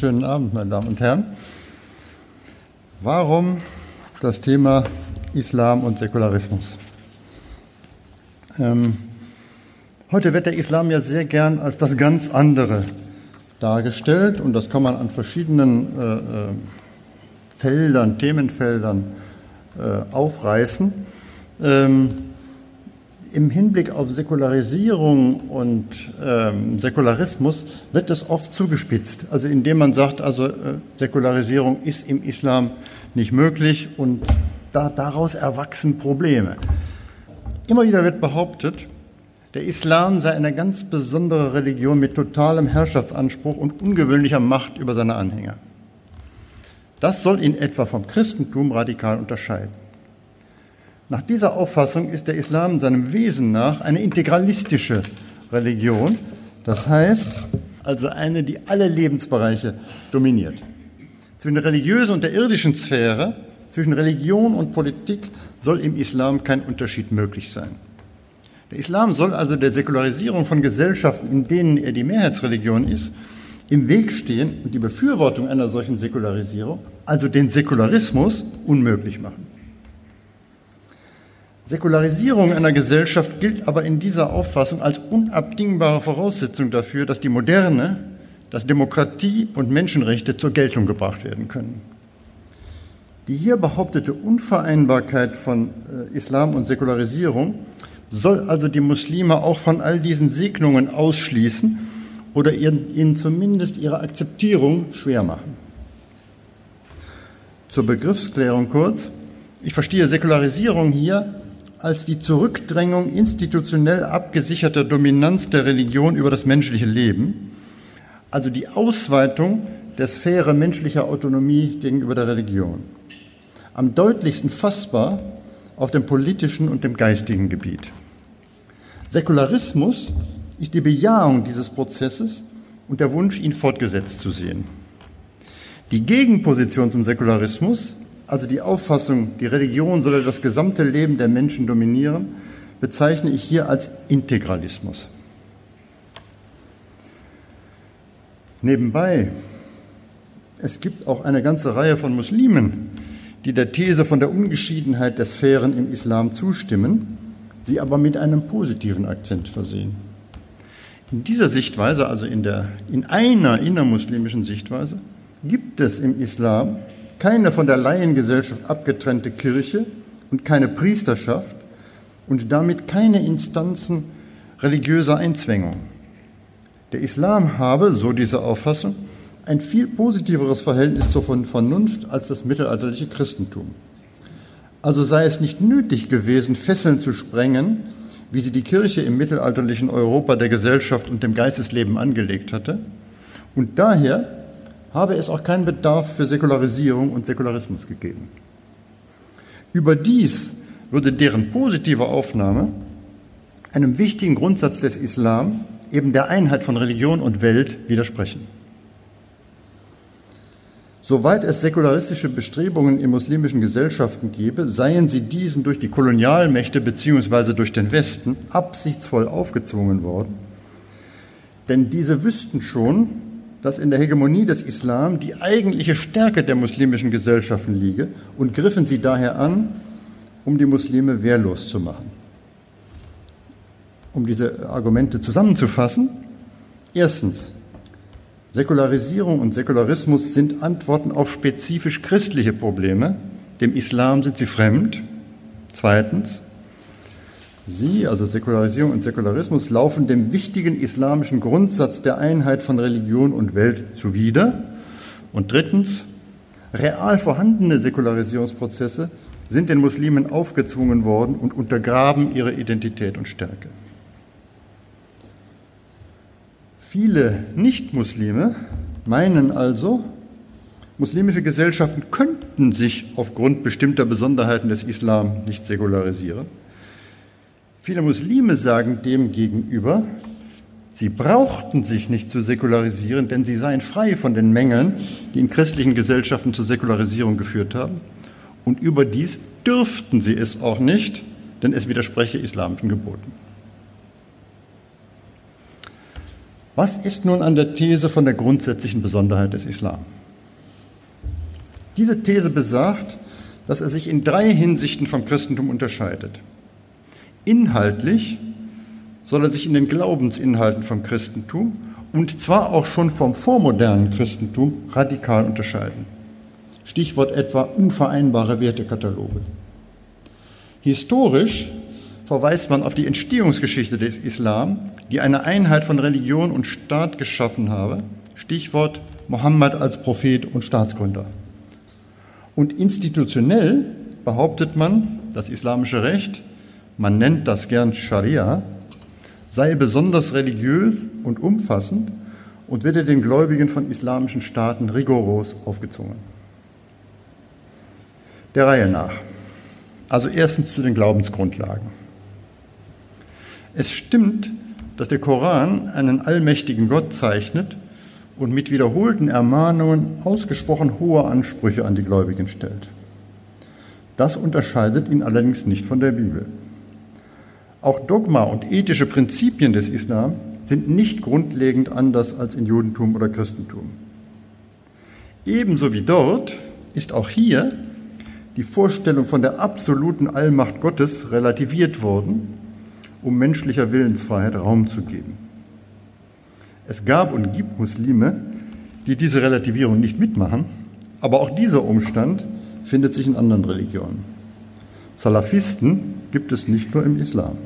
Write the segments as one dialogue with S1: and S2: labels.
S1: Schönen Abend, meine Damen und Herren. Warum das Thema Islam und Säkularismus? Ähm, heute wird der Islam ja sehr gern als das ganz andere dargestellt und das kann man an verschiedenen äh, äh Feldern, Themenfeldern äh, aufreißen. Ähm, im Hinblick auf Säkularisierung und ähm, Säkularismus wird das oft zugespitzt. Also indem man sagt, also äh, Säkularisierung ist im Islam nicht möglich und da, daraus erwachsen Probleme. Immer wieder wird behauptet, der Islam sei eine ganz besondere Religion mit totalem Herrschaftsanspruch und ungewöhnlicher Macht über seine Anhänger. Das soll ihn etwa vom Christentum radikal unterscheiden. Nach dieser Auffassung ist der Islam seinem Wesen nach eine integralistische Religion, das heißt also eine, die alle Lebensbereiche dominiert. Zwischen der religiösen und der irdischen Sphäre, zwischen Religion und Politik soll im Islam kein Unterschied möglich sein. Der Islam soll also der Säkularisierung von Gesellschaften, in denen er die Mehrheitsreligion ist, im Weg stehen und die Befürwortung einer solchen Säkularisierung, also den Säkularismus, unmöglich machen. Säkularisierung einer Gesellschaft gilt aber in dieser Auffassung als unabdingbare Voraussetzung dafür, dass die Moderne, dass Demokratie und Menschenrechte zur Geltung gebracht werden können. Die hier behauptete Unvereinbarkeit von äh, Islam und Säkularisierung soll also die Muslime auch von all diesen Segnungen ausschließen oder ihnen zumindest ihre Akzeptierung schwer machen. Zur Begriffsklärung kurz. Ich verstehe Säkularisierung hier als die Zurückdrängung institutionell abgesicherter Dominanz der Religion über das menschliche Leben, also die Ausweitung der Sphäre menschlicher Autonomie gegenüber der Religion. Am deutlichsten fassbar auf dem politischen und dem geistigen Gebiet. Säkularismus ist die Bejahung dieses Prozesses und der Wunsch, ihn fortgesetzt zu sehen. Die Gegenposition zum Säkularismus also die Auffassung, die Religion solle das gesamte Leben der Menschen dominieren, bezeichne ich hier als Integralismus. Nebenbei, es gibt auch eine ganze Reihe von Muslimen, die der These von der Ungeschiedenheit der Sphären im Islam zustimmen, sie aber mit einem positiven Akzent versehen. In dieser Sichtweise, also in, der, in einer innermuslimischen Sichtweise, gibt es im Islam keine von der Laiengesellschaft abgetrennte Kirche und keine Priesterschaft und damit keine Instanzen religiöser Einzwängung. Der Islam habe, so diese Auffassung, ein viel positiveres Verhältnis zur Vernunft als das mittelalterliche Christentum. Also sei es nicht nötig gewesen, Fesseln zu sprengen, wie sie die Kirche im mittelalterlichen Europa der Gesellschaft und dem Geistesleben angelegt hatte, und daher habe es auch keinen Bedarf für Säkularisierung und Säkularismus gegeben. Überdies würde deren positive Aufnahme einem wichtigen Grundsatz des Islam, eben der Einheit von Religion und Welt, widersprechen. Soweit es säkularistische Bestrebungen in muslimischen Gesellschaften gebe, seien sie diesen durch die Kolonialmächte bzw. durch den Westen absichtsvoll aufgezwungen worden. Denn diese wüssten schon, dass in der Hegemonie des Islam die eigentliche Stärke der muslimischen Gesellschaften liege und griffen sie daher an, um die Muslime wehrlos zu machen. Um diese Argumente zusammenzufassen, erstens, Säkularisierung und Säkularismus sind Antworten auf spezifisch christliche Probleme, dem Islam sind sie fremd. Zweitens, Sie, also Säkularisierung und Säkularismus, laufen dem wichtigen islamischen Grundsatz der Einheit von Religion und Welt zuwider. Und drittens, real vorhandene Säkularisierungsprozesse sind den Muslimen aufgezwungen worden und untergraben ihre Identität und Stärke. Viele Nichtmuslime meinen also, muslimische Gesellschaften könnten sich aufgrund bestimmter Besonderheiten des Islam nicht säkularisieren. Viele Muslime sagen dem gegenüber, sie brauchten sich nicht zu säkularisieren, denn sie seien frei von den Mängeln, die in christlichen Gesellschaften zur Säkularisierung geführt haben. Und überdies dürften sie es auch nicht, denn es widerspreche islamischen Geboten. Was ist nun an der These von der grundsätzlichen Besonderheit des Islam? Diese These besagt, dass er sich in drei Hinsichten vom Christentum unterscheidet. Inhaltlich soll er sich in den Glaubensinhalten vom Christentum und zwar auch schon vom vormodernen Christentum radikal unterscheiden. Stichwort etwa unvereinbare Wertekataloge. Historisch verweist man auf die Entstehungsgeschichte des Islam, die eine Einheit von Religion und Staat geschaffen habe. Stichwort Mohammed als Prophet und Staatsgründer. Und institutionell behauptet man, das islamische Recht, man nennt das gern Scharia, sei besonders religiös und umfassend und werde den Gläubigen von islamischen Staaten rigoros aufgezwungen. Der Reihe nach. Also erstens zu den Glaubensgrundlagen. Es stimmt, dass der Koran einen allmächtigen Gott zeichnet und mit wiederholten Ermahnungen ausgesprochen hohe Ansprüche an die Gläubigen stellt. Das unterscheidet ihn allerdings nicht von der Bibel. Auch Dogma und ethische Prinzipien des Islam sind nicht grundlegend anders als in Judentum oder Christentum. Ebenso wie dort ist auch hier die Vorstellung von der absoluten Allmacht Gottes relativiert worden, um menschlicher Willensfreiheit Raum zu geben. Es gab und gibt Muslime, die diese Relativierung nicht mitmachen, aber auch dieser Umstand findet sich in anderen Religionen. Salafisten gibt es nicht nur im Islam.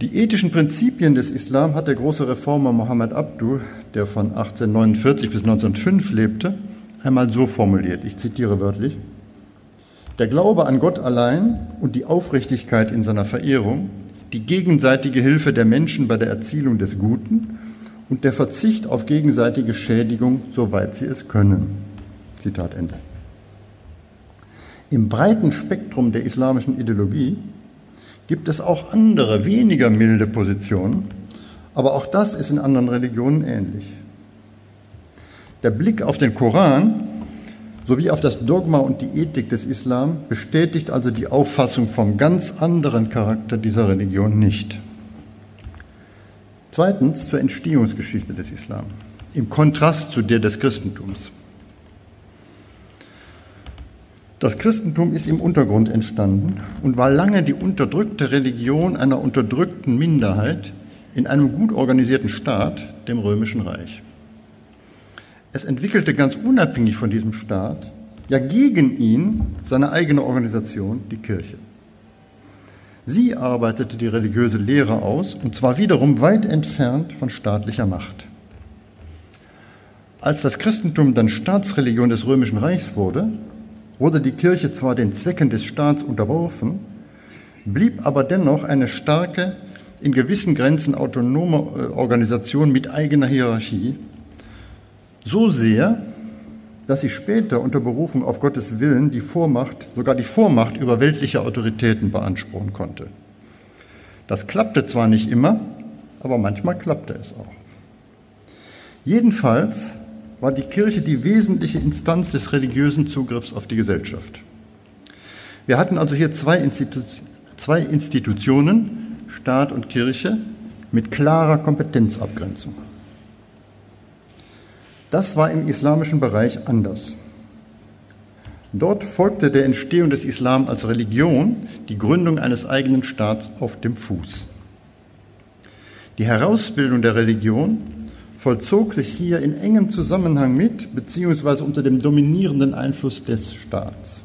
S1: Die ethischen Prinzipien des Islam hat der große Reformer Mohammed Abdu, der von 1849 bis 1905 lebte, einmal so formuliert, ich zitiere wörtlich, der Glaube an Gott allein und die Aufrichtigkeit in seiner Verehrung, die gegenseitige Hilfe der Menschen bei der Erzielung des Guten und der Verzicht auf gegenseitige Schädigung, soweit sie es können. Zitat Ende. Im breiten Spektrum der islamischen Ideologie gibt es auch andere, weniger milde Positionen, aber auch das ist in anderen Religionen ähnlich. Der Blick auf den Koran sowie auf das Dogma und die Ethik des Islam bestätigt also die Auffassung vom ganz anderen Charakter dieser Religion nicht. Zweitens zur Entstehungsgeschichte des Islam, im Kontrast zu der des Christentums. Das Christentum ist im Untergrund entstanden und war lange die unterdrückte Religion einer unterdrückten Minderheit in einem gut organisierten Staat, dem Römischen Reich. Es entwickelte ganz unabhängig von diesem Staat, ja gegen ihn, seine eigene Organisation, die Kirche. Sie arbeitete die religiöse Lehre aus, und zwar wiederum weit entfernt von staatlicher Macht. Als das Christentum dann Staatsreligion des Römischen Reichs wurde, wurde die Kirche zwar den Zwecken des Staats unterworfen, blieb aber dennoch eine starke, in gewissen Grenzen autonome äh, Organisation mit eigener Hierarchie so sehr, dass sie später unter Berufung auf Gottes Willen die Vormacht, sogar die Vormacht über weltliche Autoritäten beanspruchen konnte. Das klappte zwar nicht immer, aber manchmal klappte es auch. Jedenfalls war die Kirche die wesentliche Instanz des religiösen Zugriffs auf die Gesellschaft. Wir hatten also hier zwei, Institu zwei Institutionen, Staat und Kirche, mit klarer Kompetenzabgrenzung. Das war im islamischen Bereich anders. Dort folgte der Entstehung des Islam als Religion die Gründung eines eigenen Staats auf dem Fuß. Die Herausbildung der Religion vollzog sich hier in engem Zusammenhang mit bzw. unter dem dominierenden Einfluss des Staats.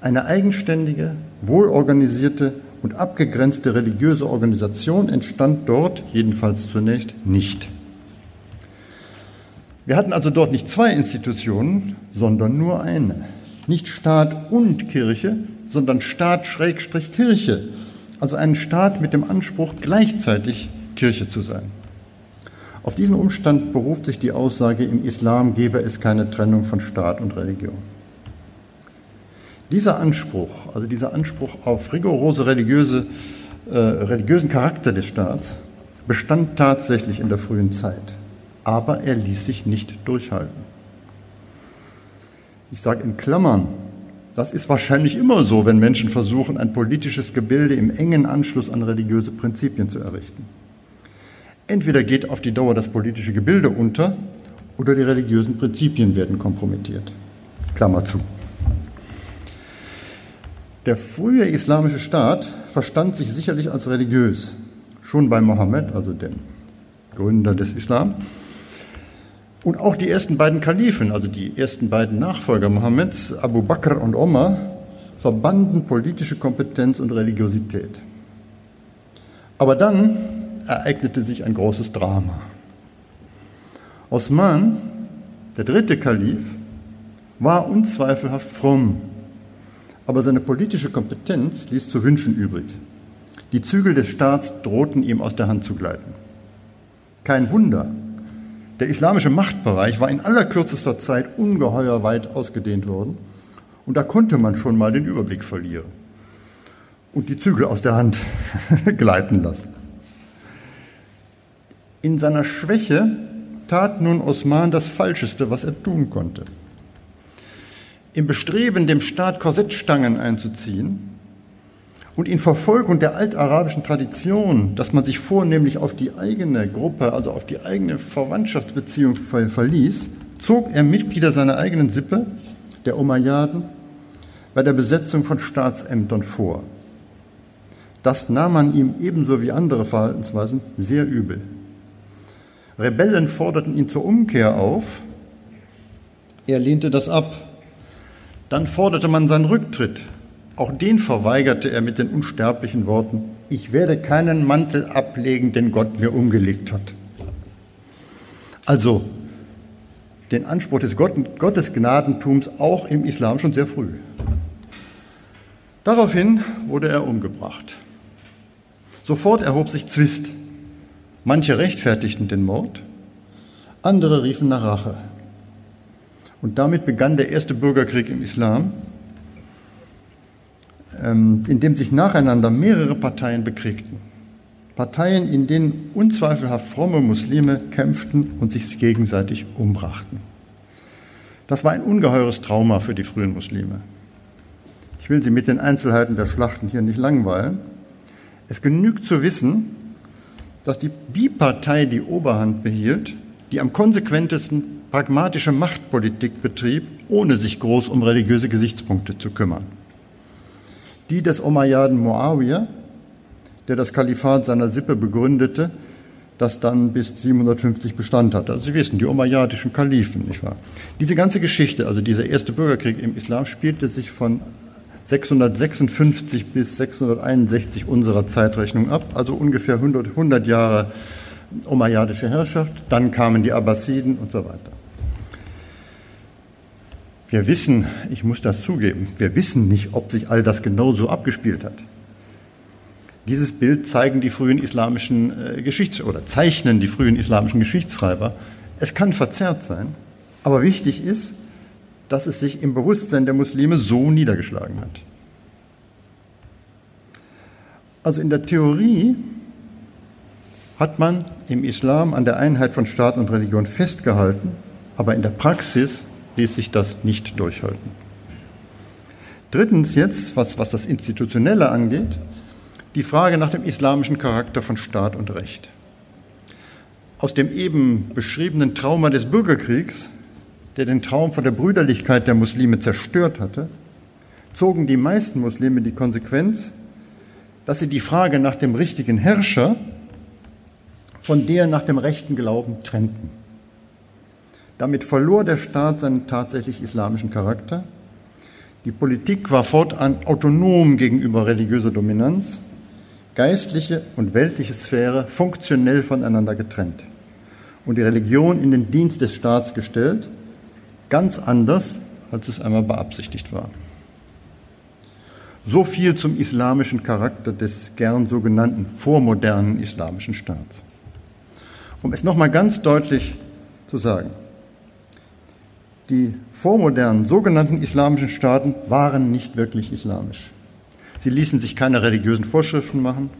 S1: Eine eigenständige, wohlorganisierte und abgegrenzte religiöse Organisation entstand dort, jedenfalls zunächst, nicht. Wir hatten also dort nicht zwei Institutionen, sondern nur eine. Nicht Staat und Kirche, sondern Staat-Kirche, also einen Staat mit dem Anspruch, gleichzeitig Kirche zu sein. Auf diesen Umstand beruft sich die Aussage, im Islam gebe es keine Trennung von Staat und Religion. Dieser Anspruch, also dieser Anspruch auf rigorose religiöse, äh, religiösen Charakter des Staats, bestand tatsächlich in der frühen Zeit aber er ließ sich nicht durchhalten. Ich sage in Klammern, das ist wahrscheinlich immer so, wenn Menschen versuchen, ein politisches Gebilde im engen Anschluss an religiöse Prinzipien zu errichten. Entweder geht auf die Dauer das politische Gebilde unter oder die religiösen Prinzipien werden kompromittiert. Klammer zu. Der frühe islamische Staat verstand sich sicherlich als religiös, schon bei Mohammed, also dem Gründer des Islam. Und auch die ersten beiden Kalifen, also die ersten beiden Nachfolger Mohammeds, Abu Bakr und Omar, verbanden politische Kompetenz und Religiosität. Aber dann ereignete sich ein großes Drama. Osman, der dritte Kalif, war unzweifelhaft fromm, aber seine politische Kompetenz ließ zu wünschen übrig. Die Zügel des Staats drohten ihm aus der Hand zu gleiten. Kein Wunder, der islamische Machtbereich war in allerkürzester Zeit ungeheuer weit ausgedehnt worden und da konnte man schon mal den Überblick verlieren und die Zügel aus der Hand gleiten lassen. In seiner Schwäche tat nun Osman das Falscheste, was er tun konnte. Im Bestreben, dem Staat Korsettstangen einzuziehen und in Verfolgung der altarabischen Tradition, dass man sich vornehmlich auf die eigene Gruppe, also auf die eigene Verwandtschaftsbeziehung verließ, zog er Mitglieder seiner eigenen Sippe, der Umayyaden, bei der Besetzung von Staatsämtern vor. Das nahm man ihm ebenso wie andere Verhaltensweisen sehr übel. Rebellen forderten ihn zur Umkehr auf. Er lehnte das ab. Dann forderte man seinen Rücktritt. Auch den verweigerte er mit den unsterblichen Worten, ich werde keinen Mantel ablegen, den Gott mir umgelegt hat. Also den Anspruch des Gottesgnadentums auch im Islam schon sehr früh. Daraufhin wurde er umgebracht. Sofort erhob sich Zwist. Manche rechtfertigten den Mord, andere riefen nach Rache. Und damit begann der erste Bürgerkrieg im Islam, ähm, in dem sich nacheinander mehrere Parteien bekriegten. Parteien, in denen unzweifelhaft fromme Muslime kämpften und sich gegenseitig umbrachten. Das war ein ungeheures Trauma für die frühen Muslime. Ich will Sie mit den Einzelheiten der Schlachten hier nicht langweilen. Es genügt zu wissen, dass die, Partei die Oberhand behielt, die am konsequentesten pragmatische Machtpolitik betrieb, ohne sich groß um religiöse Gesichtspunkte zu kümmern. Die des Umayyaden Muawiyah, der das Kalifat seiner Sippe begründete, das dann bis 750 Bestand hatte. Also Sie wissen, die umayyadischen Kalifen, nicht wahr? Diese ganze Geschichte, also dieser erste Bürgerkrieg im Islam, spielte sich von 656 bis 661 unserer Zeitrechnung ab, also ungefähr 100, 100 Jahre umayyadische Herrschaft, dann kamen die Abbasiden und so weiter. Wir wissen, ich muss das zugeben, wir wissen nicht, ob sich all das genau so abgespielt hat. Dieses Bild zeigen die frühen islamischen äh, Geschichts- oder zeichnen die frühen islamischen Geschichtsschreiber. Es kann verzerrt sein, aber wichtig ist, dass es sich im Bewusstsein der Muslime so niedergeschlagen hat. Also in der Theorie hat man im Islam an der Einheit von Staat und Religion festgehalten, aber in der Praxis ließ sich das nicht durchhalten. Drittens jetzt, was, was das Institutionelle angeht, die Frage nach dem islamischen Charakter von Staat und Recht. Aus dem eben beschriebenen Trauma des Bürgerkriegs der den Traum von der Brüderlichkeit der Muslime zerstört hatte, zogen die meisten Muslime die Konsequenz, dass sie die Frage nach dem richtigen Herrscher von der nach dem rechten Glauben trennten. Damit verlor der Staat seinen tatsächlich islamischen Charakter. Die Politik war fortan autonom gegenüber religiöser Dominanz, geistliche und weltliche Sphäre funktionell voneinander getrennt und die Religion in den Dienst des Staats gestellt Ganz anders, als es einmal beabsichtigt war. So viel zum islamischen Charakter des gern sogenannten vormodernen islamischen Staats. Um es nochmal ganz deutlich zu sagen, die vormodernen sogenannten islamischen Staaten waren nicht wirklich islamisch. Sie ließen sich keine religiösen Vorschriften machen.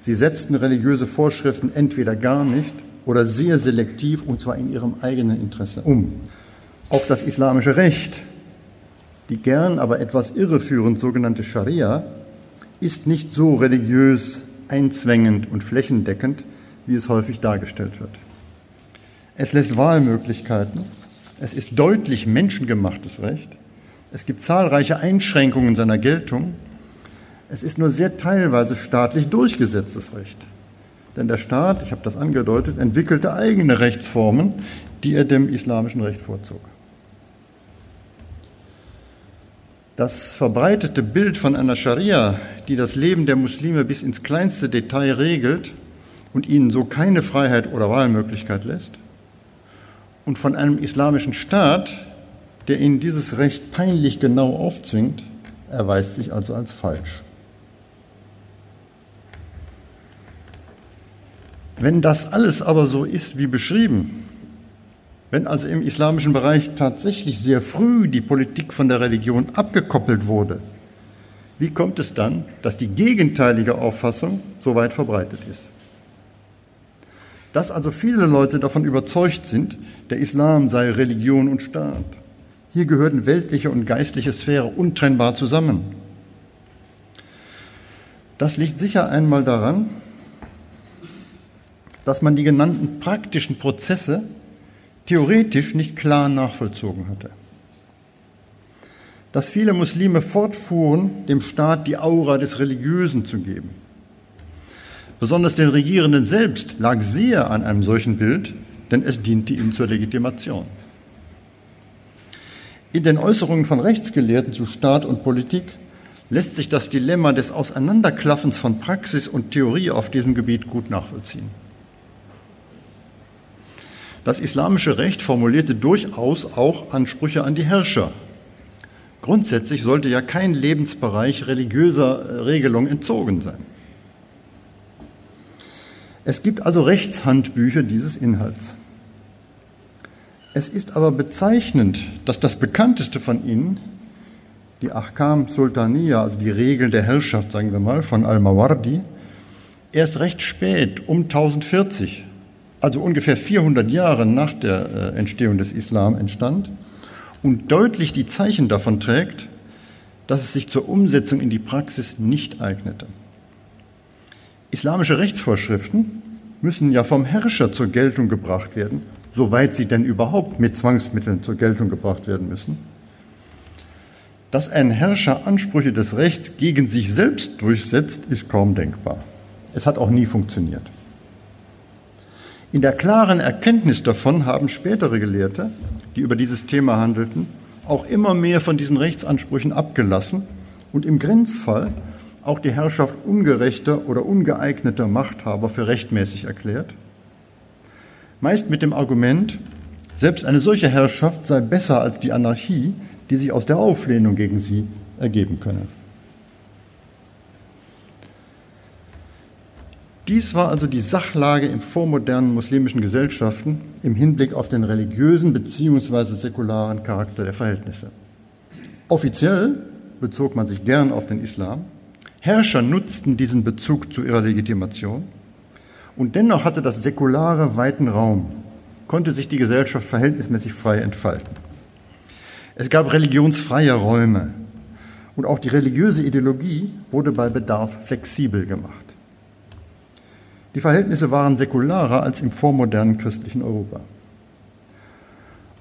S1: Sie setzten religiöse Vorschriften entweder gar nicht oder sehr selektiv und zwar in ihrem eigenen Interesse um. Auch das islamische Recht, die gern aber etwas irreführend sogenannte Scharia, ist nicht so religiös einzwängend und flächendeckend, wie es häufig dargestellt wird. Es lässt Wahlmöglichkeiten. Es ist deutlich menschengemachtes Recht. Es gibt zahlreiche Einschränkungen seiner Geltung. Es ist nur sehr teilweise staatlich durchgesetztes Recht. Denn der Staat, ich habe das angedeutet, entwickelte eigene Rechtsformen, die er dem islamischen Recht vorzog. Das verbreitete Bild von einer Scharia, die das Leben der Muslime bis ins kleinste Detail regelt und ihnen so keine Freiheit oder Wahlmöglichkeit lässt, und von einem islamischen Staat, der ihnen dieses Recht peinlich genau aufzwingt, erweist sich also als falsch. Wenn das alles aber so ist wie beschrieben, wenn also im islamischen Bereich tatsächlich sehr früh die Politik von der Religion abgekoppelt wurde, wie kommt es dann, dass die gegenteilige Auffassung so weit verbreitet ist? Dass also viele Leute davon überzeugt sind, der Islam sei Religion und Staat. Hier gehören weltliche und geistliche Sphäre untrennbar zusammen. Das liegt sicher einmal daran, dass man die genannten praktischen Prozesse theoretisch nicht klar nachvollzogen hatte. Dass viele Muslime fortfuhren, dem Staat die Aura des Religiösen zu geben. Besonders den Regierenden selbst lag sehr an einem solchen Bild, denn es diente ihnen zur Legitimation. In den Äußerungen von Rechtsgelehrten zu Staat und Politik lässt sich das Dilemma des Auseinanderklaffens von Praxis und Theorie auf diesem Gebiet gut nachvollziehen. Das islamische Recht formulierte durchaus auch Ansprüche an die Herrscher. Grundsätzlich sollte ja kein Lebensbereich religiöser Regelung entzogen sein. Es gibt also Rechtshandbücher dieses Inhalts. Es ist aber bezeichnend, dass das bekannteste von ihnen, die Ahkam Sultaniya, also die Regeln der Herrschaft, sagen wir mal, von Al-Mawardi, erst recht spät, um 1040, also ungefähr 400 Jahre nach der äh, Entstehung des Islam entstand und deutlich die Zeichen davon trägt, dass es sich zur Umsetzung in die Praxis nicht eignete. Islamische Rechtsvorschriften müssen ja vom Herrscher zur Geltung gebracht werden, soweit sie denn überhaupt mit Zwangsmitteln zur Geltung gebracht werden müssen. Dass ein Herrscher Ansprüche des Rechts gegen sich selbst durchsetzt, ist kaum denkbar. Es hat auch nie funktioniert. In der klaren Erkenntnis davon haben spätere Gelehrte, die über dieses Thema handelten, auch immer mehr von diesen Rechtsansprüchen abgelassen und im Grenzfall auch die Herrschaft ungerechter oder ungeeigneter Machthaber für rechtmäßig erklärt. Meist mit dem Argument, selbst eine solche Herrschaft sei besser als die Anarchie, die sich aus der Auflehnung gegen sie ergeben könne. Dies war also die Sachlage in vormodernen muslimischen Gesellschaften im Hinblick auf den religiösen bzw. säkularen Charakter der Verhältnisse. Offiziell bezog man sich gern auf den Islam. Herrscher nutzten diesen Bezug zu ihrer Legitimation. Und dennoch hatte das Säkulare weiten Raum, konnte sich die Gesellschaft verhältnismäßig frei entfalten. Es gab religionsfreie Räume und auch die religiöse Ideologie wurde bei Bedarf flexibel gemacht. Die Verhältnisse waren säkularer als im vormodernen christlichen Europa.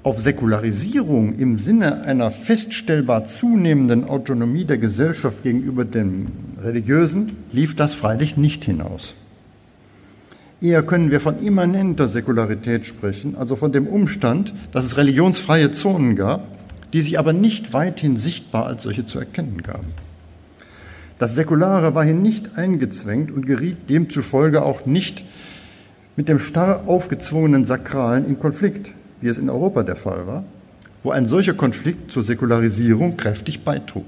S1: Auf Säkularisierung im Sinne einer feststellbar zunehmenden Autonomie der Gesellschaft gegenüber dem Religiösen lief das freilich nicht hinaus. Eher können wir von immanenter Säkularität sprechen, also von dem Umstand, dass es religionsfreie Zonen gab, die sich aber nicht weithin sichtbar als solche zu erkennen gaben. Das Säkulare war hier nicht eingezwängt und geriet demzufolge auch nicht mit dem starr aufgezwungenen Sakralen in Konflikt, wie es in Europa der Fall war, wo ein solcher Konflikt zur Säkularisierung kräftig beitrug.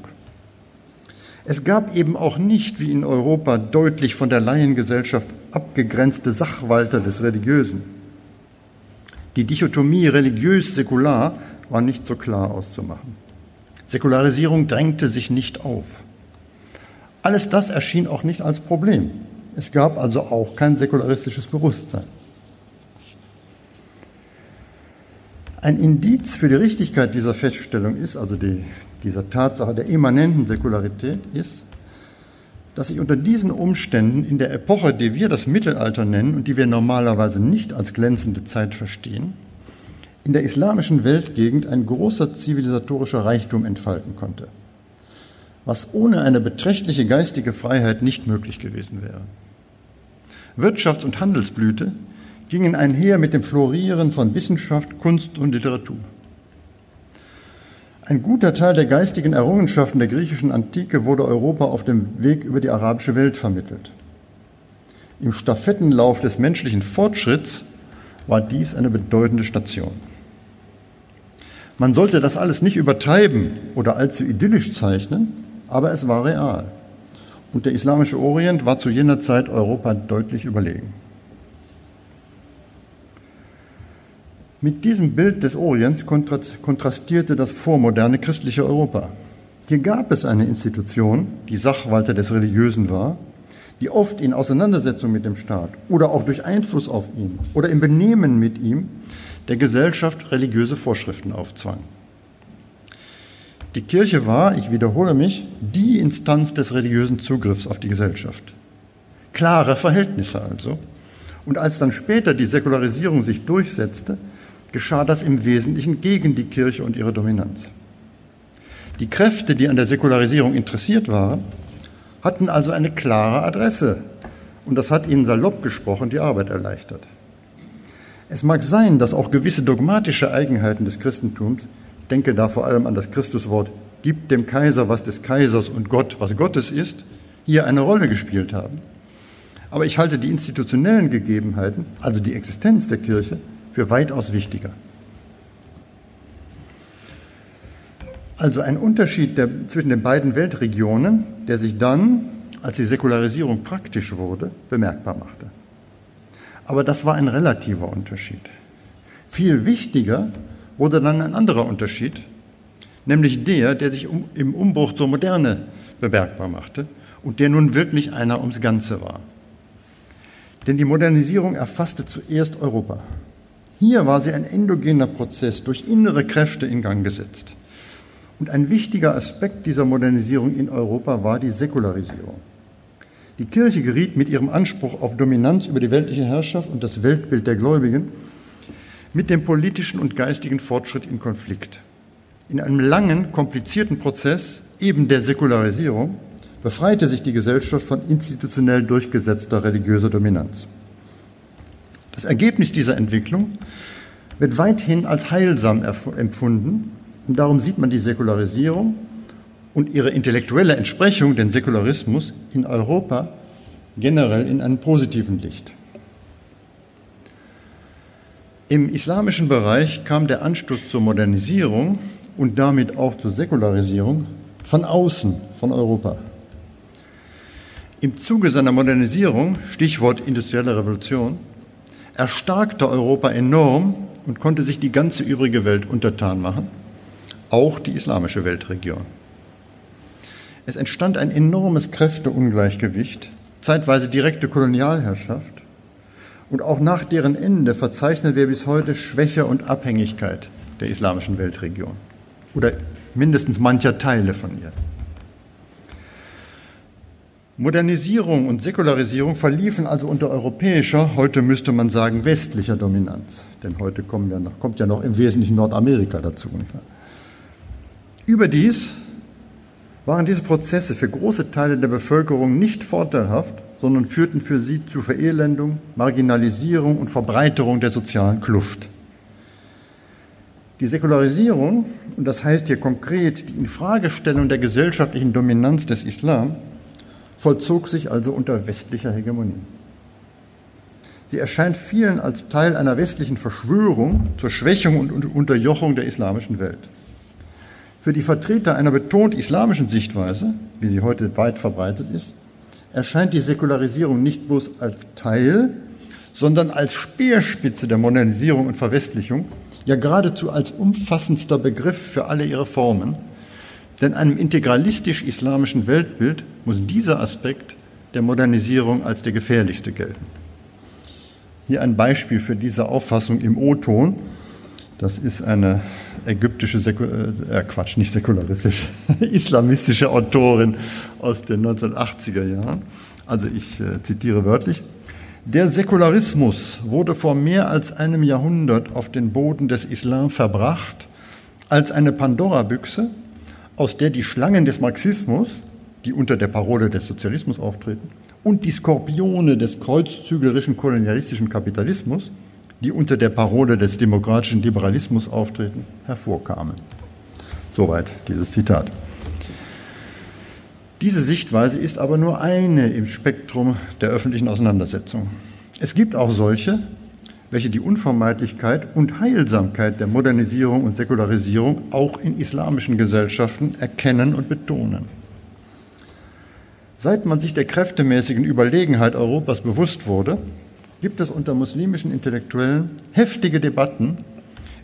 S1: Es gab eben auch nicht, wie in Europa, deutlich von der Laiengesellschaft abgegrenzte Sachwalter des Religiösen. Die Dichotomie religiös-säkular war nicht so klar auszumachen. Säkularisierung drängte sich nicht auf. Alles das erschien auch nicht als Problem. Es gab also auch kein säkularistisches Bewusstsein. Ein Indiz für die Richtigkeit dieser Feststellung ist, also die, dieser Tatsache der immanenten Säkularität, ist, dass sich unter diesen Umständen in der Epoche, die wir das Mittelalter nennen und die wir normalerweise nicht als glänzende Zeit verstehen, in der islamischen Weltgegend ein großer zivilisatorischer Reichtum entfalten konnte, was ohne eine beträchtliche geistige Freiheit nicht möglich gewesen wäre. Wirtschafts- und Handelsblüte gingen einher mit dem Florieren von Wissenschaft, Kunst und Literatur. Ein guter Teil der geistigen Errungenschaften der griechischen Antike wurde Europa auf dem Weg über die arabische Welt vermittelt. Im Stafettenlauf des menschlichen Fortschritts war dies eine bedeutende Station. Man sollte das alles nicht übertreiben oder allzu idyllisch zeichnen, aber es war real. Und der islamische Orient war zu jener Zeit Europa deutlich überlegen. Mit diesem Bild des Orients kontrastierte das vormoderne christliche Europa. Hier gab es eine Institution, die Sachwalter des Religiösen war, die oft in Auseinandersetzung mit dem Staat oder auch durch Einfluss auf ihn oder im Benehmen mit ihm der Gesellschaft religiöse Vorschriften aufzwang. Die Kirche war, ich wiederhole mich, die Instanz des religiösen Zugriffs auf die Gesellschaft. Klare Verhältnisse also. Und als dann später die Säkularisierung sich durchsetzte, geschah das im Wesentlichen gegen die Kirche und ihre Dominanz. Die Kräfte, die an der Säkularisierung interessiert waren, hatten also eine klare Adresse und das hat ihnen salopp gesprochen die Arbeit erleichtert. Es mag sein, dass auch gewisse dogmatische Eigenheiten des Christentums, denke da vor allem an das Christuswort, gibt dem Kaiser, was des Kaisers und Gott, was Gottes ist, hier eine Rolle gespielt haben. Aber ich halte die institutionellen Gegebenheiten, also die Existenz der Kirche, für weitaus wichtiger. Also ein Unterschied der, zwischen den beiden Weltregionen, der sich dann, als die Säkularisierung praktisch wurde, bemerkbar machte. Aber das war ein relativer Unterschied. Viel wichtiger wurde dann ein anderer Unterschied, nämlich der, der sich um, im Umbruch zur Moderne bemerkbar machte und der nun wirklich einer ums Ganze war. Denn die Modernisierung erfasste zuerst Europa. Hier war sie ein endogener Prozess durch innere Kräfte in Gang gesetzt. Und ein wichtiger Aspekt dieser Modernisierung in Europa war die Säkularisierung. Die Kirche geriet mit ihrem Anspruch auf Dominanz über die weltliche Herrschaft und das Weltbild der Gläubigen mit dem politischen und geistigen Fortschritt in Konflikt. In einem langen, komplizierten Prozess, eben der Säkularisierung, befreite sich die Gesellschaft von institutionell durchgesetzter religiöser Dominanz. Das Ergebnis dieser Entwicklung wird weithin als heilsam empfunden und darum sieht man die Säkularisierung und ihre intellektuelle Entsprechung, den Säkularismus, in Europa generell in einem positiven Licht. Im islamischen Bereich kam der Anstoß zur Modernisierung und damit auch zur Säkularisierung von außen, von Europa. Im Zuge seiner Modernisierung, Stichwort industrielle Revolution, erstarkte Europa enorm und konnte sich die ganze übrige Welt untertan machen, auch die islamische Weltregion. Es entstand ein enormes Kräfteungleichgewicht, zeitweise direkte Kolonialherrschaft und auch nach deren Ende verzeichnen wir bis heute Schwäche und Abhängigkeit der islamischen Weltregion oder mindestens mancher Teile von ihr. Modernisierung und Säkularisierung verliefen also unter europäischer, heute müsste man sagen westlicher Dominanz. Denn heute ja noch, kommt ja noch im Wesentlichen Nordamerika dazu. Überdies waren diese Prozesse für große Teile der Bevölkerung nicht vorteilhaft, sondern führten für sie zu Verelendung, Marginalisierung und Verbreiterung der sozialen Kluft. Die Säkularisierung, und das heißt hier konkret die Infragestellung der gesellschaftlichen Dominanz des Islam, vollzog sich also unter westlicher Hegemonie. Sie erscheint vielen als Teil einer westlichen Verschwörung zur Schwächung und Unterjochung der islamischen Welt. Für die Vertreter einer betont islamischen Sichtweise, wie sie heute weit verbreitet ist, erscheint die Säkularisierung nicht bloß als Teil, sondern als Speerspitze der Modernisierung und Verwestlichung, ja geradezu als umfassendster Begriff für alle ihre Formen, denn einem integralistisch-islamischen Weltbild muss dieser Aspekt der Modernisierung als der gefährlichste gelten. Hier ein Beispiel für diese Auffassung im O-Ton. Das ist eine ägyptische, Säku äh, Quatsch, nicht säkularistische, islamistische Autorin aus den 1980er Jahren. Also ich äh, zitiere wörtlich. Der Säkularismus wurde vor mehr als einem Jahrhundert auf den Boden des Islam verbracht als eine Pandora-Büchse, aus der die Schlangen des Marxismus, die unter der Parole des Sozialismus auftreten, und die Skorpione des kreuzzügerischen kolonialistischen Kapitalismus, die unter der Parole des demokratischen Liberalismus auftreten, hervorkamen. Soweit dieses Zitat. Diese Sichtweise ist aber nur eine im Spektrum der öffentlichen Auseinandersetzung. Es gibt auch solche, welche die Unvermeidlichkeit und Heilsamkeit der Modernisierung und Säkularisierung auch in islamischen Gesellschaften erkennen und betonen. Seit man sich der kräftemäßigen Überlegenheit Europas bewusst wurde, gibt es unter muslimischen Intellektuellen heftige Debatten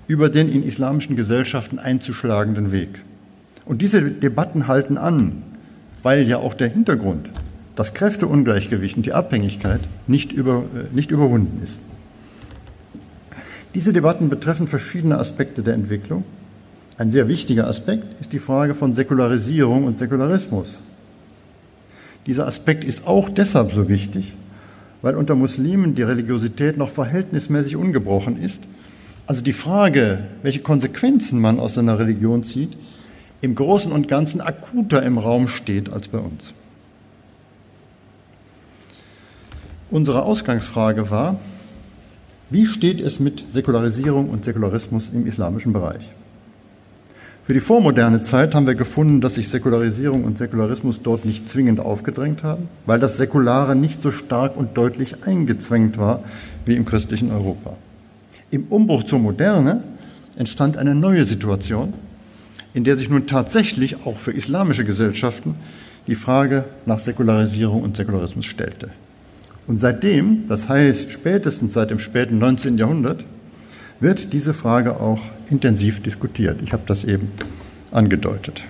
S1: über den in islamischen Gesellschaften einzuschlagenden Weg. Und diese Debatten halten an, weil ja auch der Hintergrund, das Kräfteungleichgewicht und die Abhängigkeit nicht, über, äh, nicht überwunden ist. Diese Debatten betreffen verschiedene Aspekte der Entwicklung. Ein sehr wichtiger Aspekt ist die Frage von Säkularisierung und Säkularismus. Dieser Aspekt ist auch deshalb so wichtig, weil unter Muslimen die Religiosität noch verhältnismäßig ungebrochen ist. Also die Frage, welche Konsequenzen man aus seiner Religion zieht, im Großen und Ganzen akuter im Raum steht als bei uns. Unsere Ausgangsfrage war, wie steht es mit Säkularisierung und Säkularismus im islamischen Bereich? Für die vormoderne Zeit haben wir gefunden, dass sich Säkularisierung und Säkularismus dort nicht zwingend aufgedrängt haben, weil das Säkulare nicht so stark und deutlich eingezwängt war wie im christlichen Europa. Im Umbruch zur Moderne entstand eine neue Situation, in der sich nun tatsächlich auch für islamische Gesellschaften die Frage nach Säkularisierung und Säkularismus stellte. Und seitdem, das heißt spätestens seit dem späten 19. Jahrhundert, wird diese Frage auch intensiv diskutiert. Ich habe das eben angedeutet.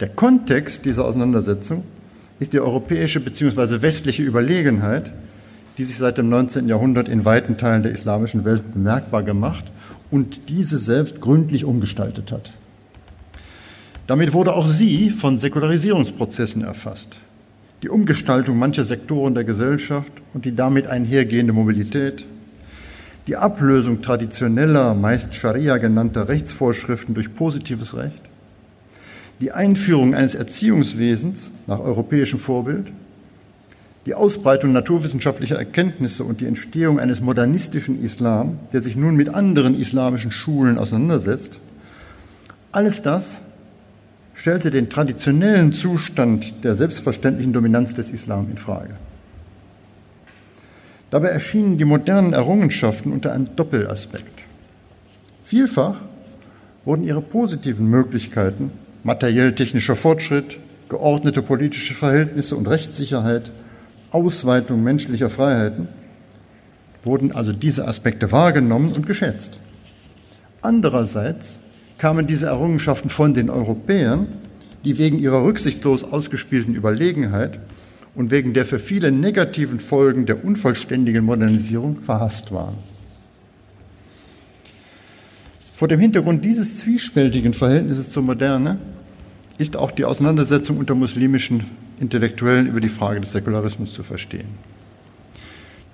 S1: Der Kontext dieser Auseinandersetzung ist die europäische bzw. westliche Überlegenheit, die sich seit dem 19. Jahrhundert in weiten Teilen der islamischen Welt bemerkbar gemacht und diese selbst gründlich umgestaltet hat. Damit wurde auch sie von Säkularisierungsprozessen erfasst. Die Umgestaltung mancher Sektoren der Gesellschaft und die damit einhergehende Mobilität, die Ablösung traditioneller, meist Scharia genannter Rechtsvorschriften durch positives Recht, die Einführung eines Erziehungswesens nach europäischem Vorbild, die Ausbreitung naturwissenschaftlicher Erkenntnisse und die Entstehung eines modernistischen Islam, der sich nun mit anderen islamischen Schulen auseinandersetzt, alles das stellte den traditionellen Zustand der selbstverständlichen Dominanz des Islam in Frage. Dabei erschienen die modernen Errungenschaften unter einem Doppelaspekt. Vielfach wurden ihre positiven Möglichkeiten, materiell-technischer Fortschritt, geordnete politische Verhältnisse und Rechtssicherheit, Ausweitung menschlicher Freiheiten, wurden also diese Aspekte wahrgenommen und geschätzt. Andererseits kamen diese Errungenschaften von den Europäern, die wegen ihrer rücksichtslos ausgespielten Überlegenheit und wegen der für viele negativen Folgen der unvollständigen Modernisierung verhasst waren. Vor dem Hintergrund dieses zwiespältigen Verhältnisses zur Moderne ist auch die Auseinandersetzung unter muslimischen Intellektuellen über die Frage des Säkularismus zu verstehen.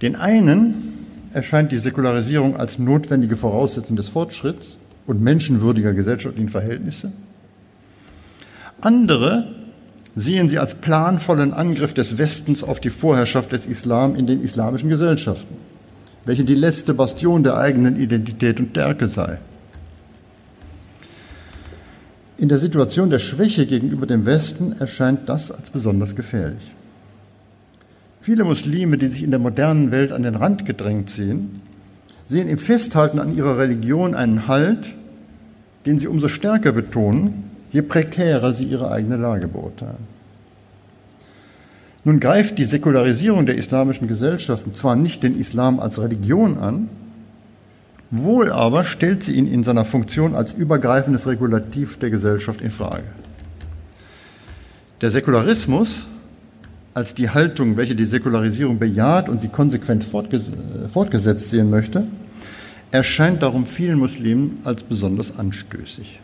S1: Den einen erscheint die Säkularisierung als notwendige Voraussetzung des Fortschritts, und menschenwürdiger gesellschaftlichen Verhältnisse. Andere sehen sie als planvollen Angriff des Westens auf die Vorherrschaft des Islam in den islamischen Gesellschaften, welche die letzte Bastion der eigenen Identität und Stärke sei. In der Situation der Schwäche gegenüber dem Westen erscheint das als besonders gefährlich. Viele Muslime, die sich in der modernen Welt an den Rand gedrängt sehen, sehen im Festhalten an ihrer Religion einen Halt, den sie umso stärker betonen, je prekärer sie ihre eigene Lage beurteilen. Nun greift die Säkularisierung der islamischen Gesellschaften zwar nicht den Islam als Religion an, wohl aber stellt sie ihn in seiner Funktion als übergreifendes Regulativ der Gesellschaft in Frage. Der Säkularismus als die Haltung, welche die Säkularisierung bejaht und sie konsequent fortgesetzt sehen möchte, erscheint darum vielen Muslimen als besonders anstößig.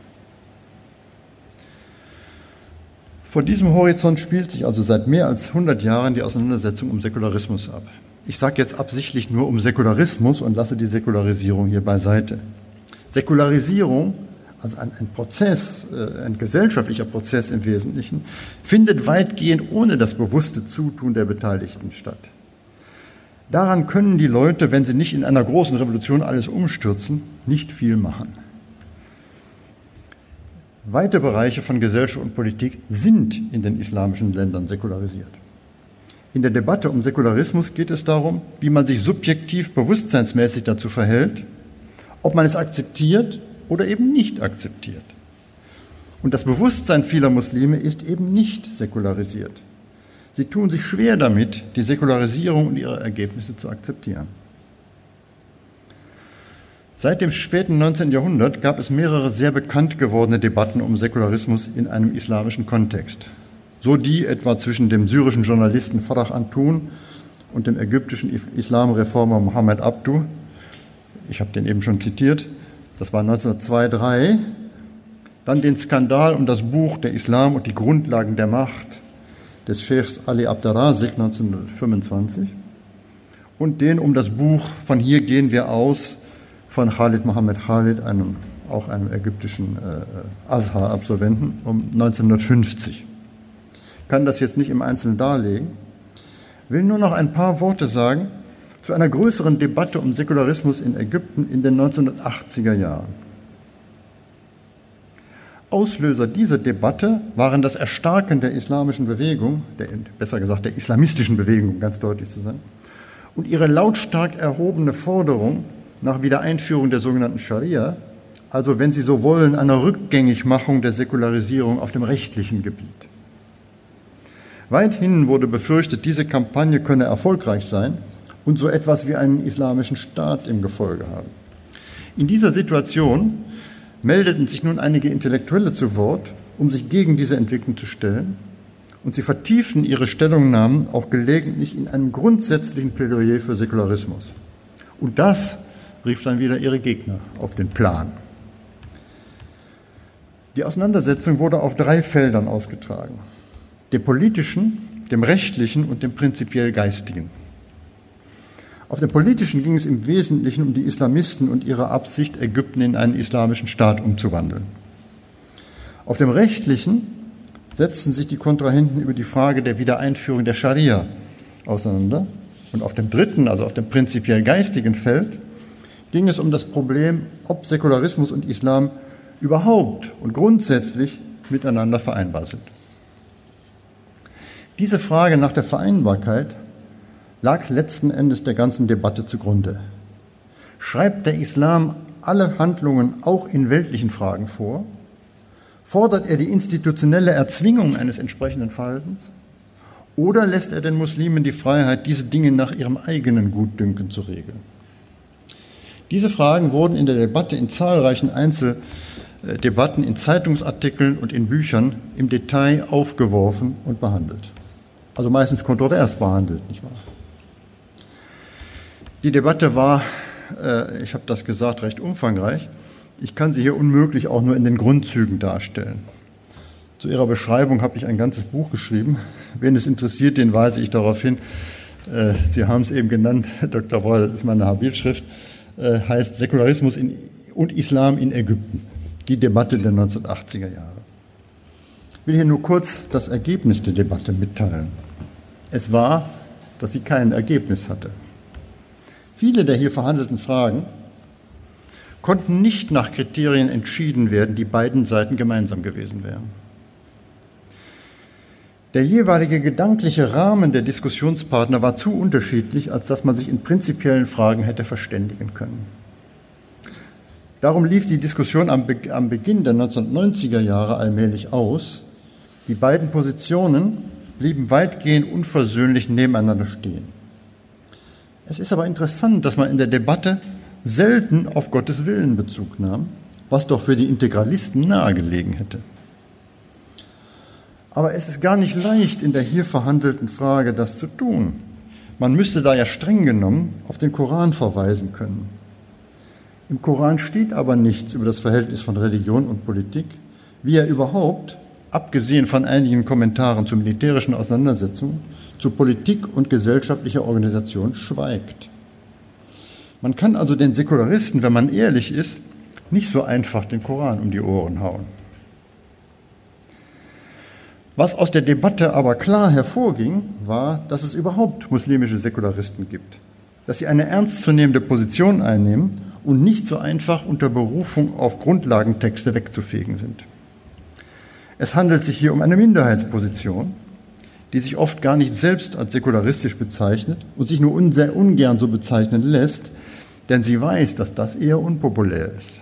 S1: Vor diesem Horizont spielt sich also seit mehr als 100 Jahren die Auseinandersetzung um Säkularismus ab. Ich sage jetzt absichtlich nur um Säkularismus und lasse die Säkularisierung hier beiseite. Säkularisierung, also ein, ein Prozess, äh, ein gesellschaftlicher Prozess im Wesentlichen, findet weitgehend ohne das bewusste Zutun der Beteiligten statt. Daran können die Leute, wenn sie nicht in einer großen Revolution alles umstürzen, nicht viel machen. Weite Bereiche von Gesellschaft und Politik sind in den islamischen Ländern säkularisiert. In der Debatte um Säkularismus geht es darum, wie man sich subjektiv bewusstseinsmäßig dazu verhält, ob man es akzeptiert oder eben nicht akzeptiert. Und das Bewusstsein vieler Muslime ist eben nicht säkularisiert. Sie tun sich schwer damit, die Säkularisierung und ihre Ergebnisse zu akzeptieren. Seit dem späten 19. Jahrhundert gab es mehrere sehr bekannt gewordene Debatten um Säkularismus in einem islamischen Kontext. So die etwa zwischen dem syrischen Journalisten Farah Antun und dem ägyptischen Islamreformer Mohammed Abdu. Ich habe den eben schon zitiert. Das war 1902-3. Dann den Skandal um das Buch Der Islam und die Grundlagen der Macht des Sheikhs Ali Abdarazik 1925 und den um das Buch Von hier gehen wir aus von Khalid Mohammed Khalid, einem, auch einem ägyptischen äh, Azhar-Absolventen, um 1950 kann das jetzt nicht im Einzelnen darlegen, will nur noch ein paar Worte sagen zu einer größeren Debatte um Säkularismus in Ägypten in den 1980er Jahren. Auslöser dieser Debatte waren das Erstarken der islamischen Bewegung, der, besser gesagt der islamistischen Bewegung, ganz deutlich zu sein, und ihre lautstark erhobene Forderung nach Wiedereinführung der sogenannten Scharia, also wenn Sie so wollen, einer Rückgängigmachung der Säkularisierung auf dem rechtlichen Gebiet. Weithin wurde befürchtet, diese Kampagne könne erfolgreich sein und so etwas wie einen islamischen Staat im Gefolge haben. In dieser Situation meldeten sich nun einige Intellektuelle zu Wort, um sich gegen diese Entwicklung zu stellen, und sie vertieften ihre Stellungnahmen auch gelegentlich in einem grundsätzlichen Plädoyer für Säkularismus. Und das rief dann wieder ihre Gegner auf den Plan. Die Auseinandersetzung wurde auf drei Feldern ausgetragen dem politischen, dem rechtlichen und dem prinzipiell geistigen. Auf dem politischen ging es im Wesentlichen um die Islamisten und ihre Absicht, Ägypten in einen islamischen Staat umzuwandeln. Auf dem rechtlichen setzten sich die Kontrahenten über die Frage der Wiedereinführung der Scharia auseinander. Und auf dem dritten, also auf dem prinzipiell geistigen Feld, ging es um das Problem, ob Säkularismus und Islam überhaupt und grundsätzlich miteinander vereinbar sind. Diese Frage nach der Vereinbarkeit lag letzten Endes der ganzen Debatte zugrunde. Schreibt der Islam alle Handlungen auch in weltlichen Fragen vor? Fordert er die institutionelle Erzwingung eines entsprechenden Verhaltens? Oder lässt er den Muslimen die Freiheit, diese Dinge nach ihrem eigenen Gutdünken zu regeln? Diese Fragen wurden in der Debatte in zahlreichen Einzeldebatten, in Zeitungsartikeln und in Büchern im Detail aufgeworfen und behandelt also meistens kontrovers behandelt, nicht wahr? Die Debatte war, äh, ich habe das gesagt, recht umfangreich. Ich kann sie hier unmöglich auch nur in den Grundzügen darstellen. Zu ihrer Beschreibung habe ich ein ganzes Buch geschrieben. Wen es interessiert, den weise ich darauf hin. Äh, sie haben es eben genannt, Dr. Breuer, das ist meine Habilschrift, äh, heißt Säkularismus in, und Islam in Ägypten. Die Debatte der 1980er Jahre. Ich will hier nur kurz das Ergebnis der Debatte mitteilen. Es war, dass sie kein Ergebnis hatte. Viele der hier verhandelten Fragen konnten nicht nach Kriterien entschieden werden, die beiden Seiten gemeinsam gewesen wären. Der jeweilige gedankliche Rahmen der Diskussionspartner war zu unterschiedlich, als dass man sich in prinzipiellen Fragen hätte verständigen können. Darum lief die Diskussion am, Beginn der 1990er Jahre allmählich aus die beiden Positionen blieben weitgehend unversöhnlich nebeneinander stehen. Es ist aber interessant, dass man in der Debatte selten auf Gottes Willen Bezug nahm, was doch für die Integralisten nahegelegen hätte. Aber es ist gar nicht leicht, in der hier verhandelten Frage das zu tun. Man müsste da ja streng genommen auf den Koran verweisen können. Im Koran steht aber nichts über das Verhältnis von Religion und Politik, wie er überhaupt, abgesehen von einigen Kommentaren zu militärischen Auseinandersetzungen, zu Politik und gesellschaftlicher Organisation schweigt. Man kann also den Säkularisten, wenn man ehrlich ist, nicht so einfach den Koran um die Ohren hauen. Was aus der Debatte aber klar hervorging, war, dass es überhaupt muslimische Säkularisten gibt, dass sie eine ernstzunehmende Position einnehmen und nicht so einfach unter Berufung auf Grundlagentexte wegzufegen sind. Es handelt sich hier um eine Minderheitsposition, die sich oft gar nicht selbst als säkularistisch bezeichnet und sich nur sehr ungern so bezeichnen lässt, denn sie weiß, dass das eher unpopulär ist.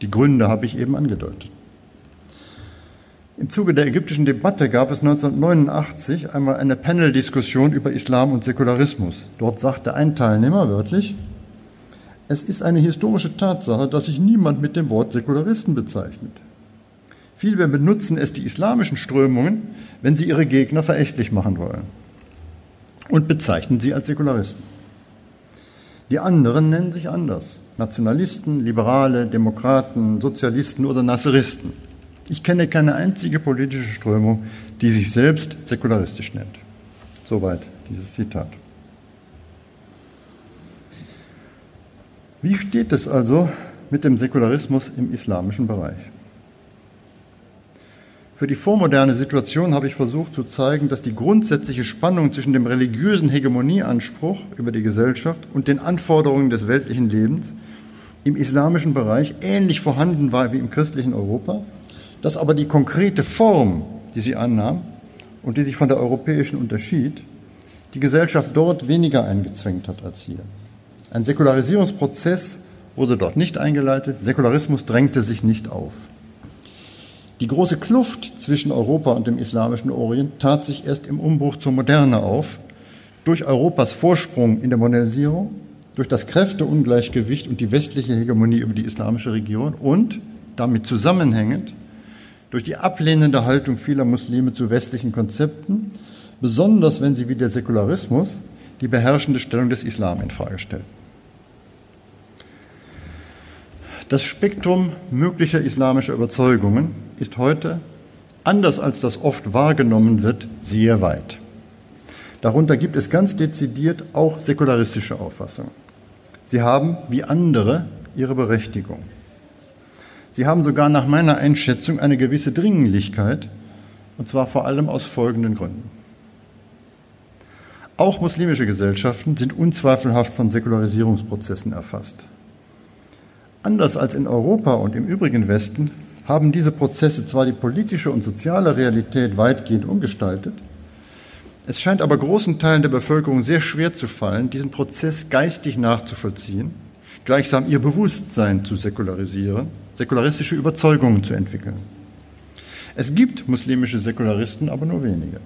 S1: Die Gründe habe ich eben angedeutet. Im Zuge der ägyptischen Debatte gab es 1989 einmal eine Panel-Diskussion über Islam und Säkularismus. Dort sagte ein Teilnehmer wörtlich, es ist eine historische Tatsache, dass sich niemand mit dem Wort Säkularisten bezeichnet. Vielmehr benutzen es die islamischen Strömungen, wenn sie ihre Gegner verächtlich machen wollen und bezeichnen sie als Säkularisten. Die anderen nennen sich anders. Nationalisten, Liberale, Demokraten, Sozialisten oder Nasseristen. Ich kenne keine einzige politische Strömung, die sich selbst säkularistisch nennt. Soweit dieses Zitat. Wie steht es also mit dem Säkularismus im islamischen Bereich? Für die vormoderne Situation habe ich versucht zu zeigen, dass die grundsätzliche Spannung zwischen dem religiösen Hegemonieanspruch über die Gesellschaft und den Anforderungen des weltlichen Lebens im islamischen Bereich ähnlich vorhanden war wie im christlichen Europa dass aber die konkrete Form, die sie annahm und die sich von der europäischen unterschied, die Gesellschaft dort weniger eingezwängt hat als hier. Ein Säkularisierungsprozess wurde dort nicht eingeleitet, Säkularismus drängte sich nicht auf. Die große Kluft zwischen Europa und dem islamischen Orient tat sich erst im Umbruch zur Moderne auf, durch Europas Vorsprung in der Modernisierung, durch das Kräfteungleichgewicht und die westliche Hegemonie über die islamische Region und damit zusammenhängend durch die ablehnende Haltung vieler Muslime zu westlichen Konzepten, besonders wenn sie wie der Säkularismus die beherrschende Stellung des Islam in Frage stellen. Das Spektrum möglicher islamischer Überzeugungen ist heute, anders als das oft wahrgenommen wird, sehr weit. Darunter gibt es ganz dezidiert auch säkularistische Auffassungen. Sie haben, wie andere, ihre Berechtigung. Sie haben sogar nach meiner Einschätzung eine gewisse Dringlichkeit, und zwar vor allem aus folgenden Gründen. Auch muslimische Gesellschaften sind unzweifelhaft von Säkularisierungsprozessen erfasst. Anders als in Europa und im übrigen Westen haben diese Prozesse zwar die politische und soziale Realität weitgehend umgestaltet, es scheint aber großen Teilen der Bevölkerung sehr schwer zu fallen, diesen Prozess geistig nachzuvollziehen, gleichsam ihr Bewusstsein zu säkularisieren säkularistische Überzeugungen zu entwickeln. Es gibt muslimische Säkularisten, aber nur wenige.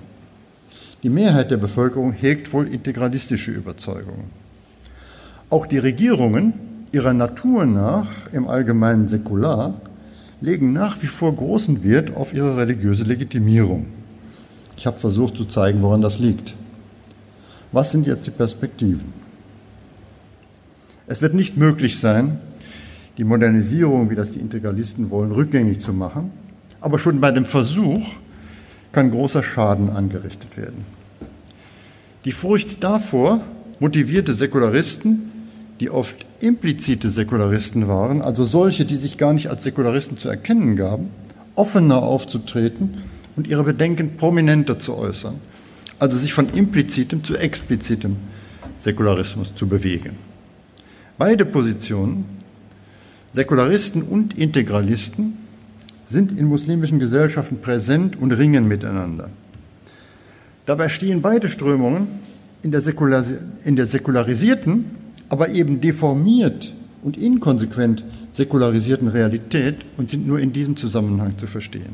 S1: Die Mehrheit der Bevölkerung hegt wohl integralistische Überzeugungen. Auch die Regierungen, ihrer Natur nach im Allgemeinen säkular, legen nach wie vor großen Wert auf ihre religiöse Legitimierung. Ich habe versucht zu zeigen, woran das liegt. Was sind jetzt die Perspektiven? Es wird nicht möglich sein, die Modernisierung, wie das die Integralisten wollen, rückgängig zu machen. Aber schon bei dem Versuch kann großer Schaden angerichtet werden. Die Furcht davor motivierte Säkularisten, die oft implizite Säkularisten waren, also solche, die sich gar nicht als Säkularisten zu erkennen gaben, offener aufzutreten und ihre Bedenken prominenter zu äußern, also sich von implizitem zu explizitem Säkularismus zu bewegen. Beide Positionen Säkularisten und Integralisten sind in muslimischen Gesellschaften präsent und ringen miteinander. Dabei stehen beide Strömungen in der, in der säkularisierten, aber eben deformiert und inkonsequent säkularisierten Realität und sind nur in diesem Zusammenhang zu verstehen.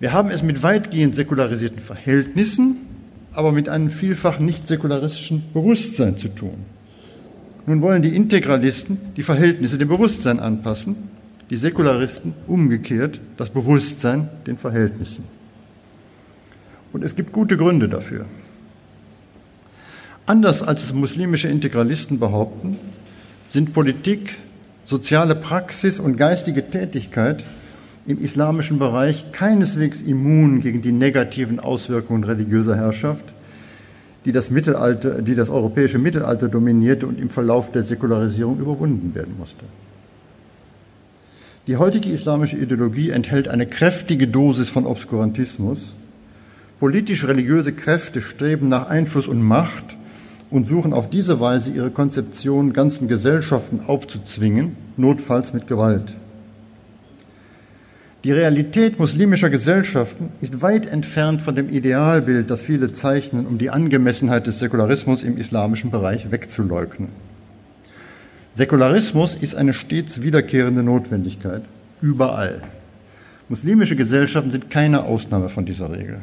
S1: Wir haben es mit weitgehend säkularisierten Verhältnissen, aber mit einem vielfach nicht säkularistischen Bewusstsein zu tun. Nun wollen die Integralisten die Verhältnisse dem Bewusstsein anpassen, die Säkularisten umgekehrt das Bewusstsein den Verhältnissen. Und es gibt gute Gründe dafür. Anders als es muslimische Integralisten behaupten, sind Politik, soziale Praxis und geistige Tätigkeit im islamischen Bereich keineswegs immun gegen die negativen Auswirkungen religiöser Herrschaft, die das, Mittelalter, die das europäische Mittelalter dominierte und im Verlauf der Säkularisierung überwunden werden musste. Die heutige islamische Ideologie enthält eine kräftige Dosis von Obskurantismus. Politisch-religiöse Kräfte streben nach Einfluss und Macht und suchen auf diese Weise ihre Konzeption ganzen Gesellschaften aufzuzwingen, notfalls mit Gewalt. Die Realität muslimischer Gesellschaften ist weit entfernt von dem Idealbild, das viele zeichnen, um die Angemessenheit des Säkularismus im islamischen Bereich wegzuleugnen. Säkularismus ist eine stets wiederkehrende Notwendigkeit, überall. Muslimische Gesellschaften sind keine Ausnahme von dieser Regel.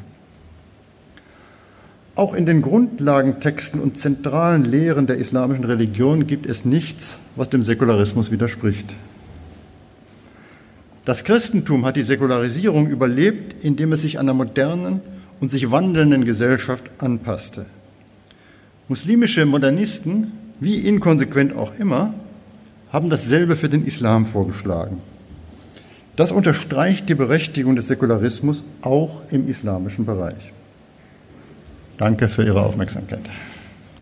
S1: Auch in den Grundlagentexten und zentralen Lehren der islamischen Religion gibt es nichts, was dem Säkularismus widerspricht. Das Christentum hat die Säkularisierung überlebt, indem es sich einer modernen und sich wandelnden Gesellschaft anpasste. Muslimische Modernisten, wie inkonsequent auch immer, haben dasselbe für den Islam vorgeschlagen. Das unterstreicht die Berechtigung des Säkularismus auch im islamischen Bereich. Danke für Ihre Aufmerksamkeit.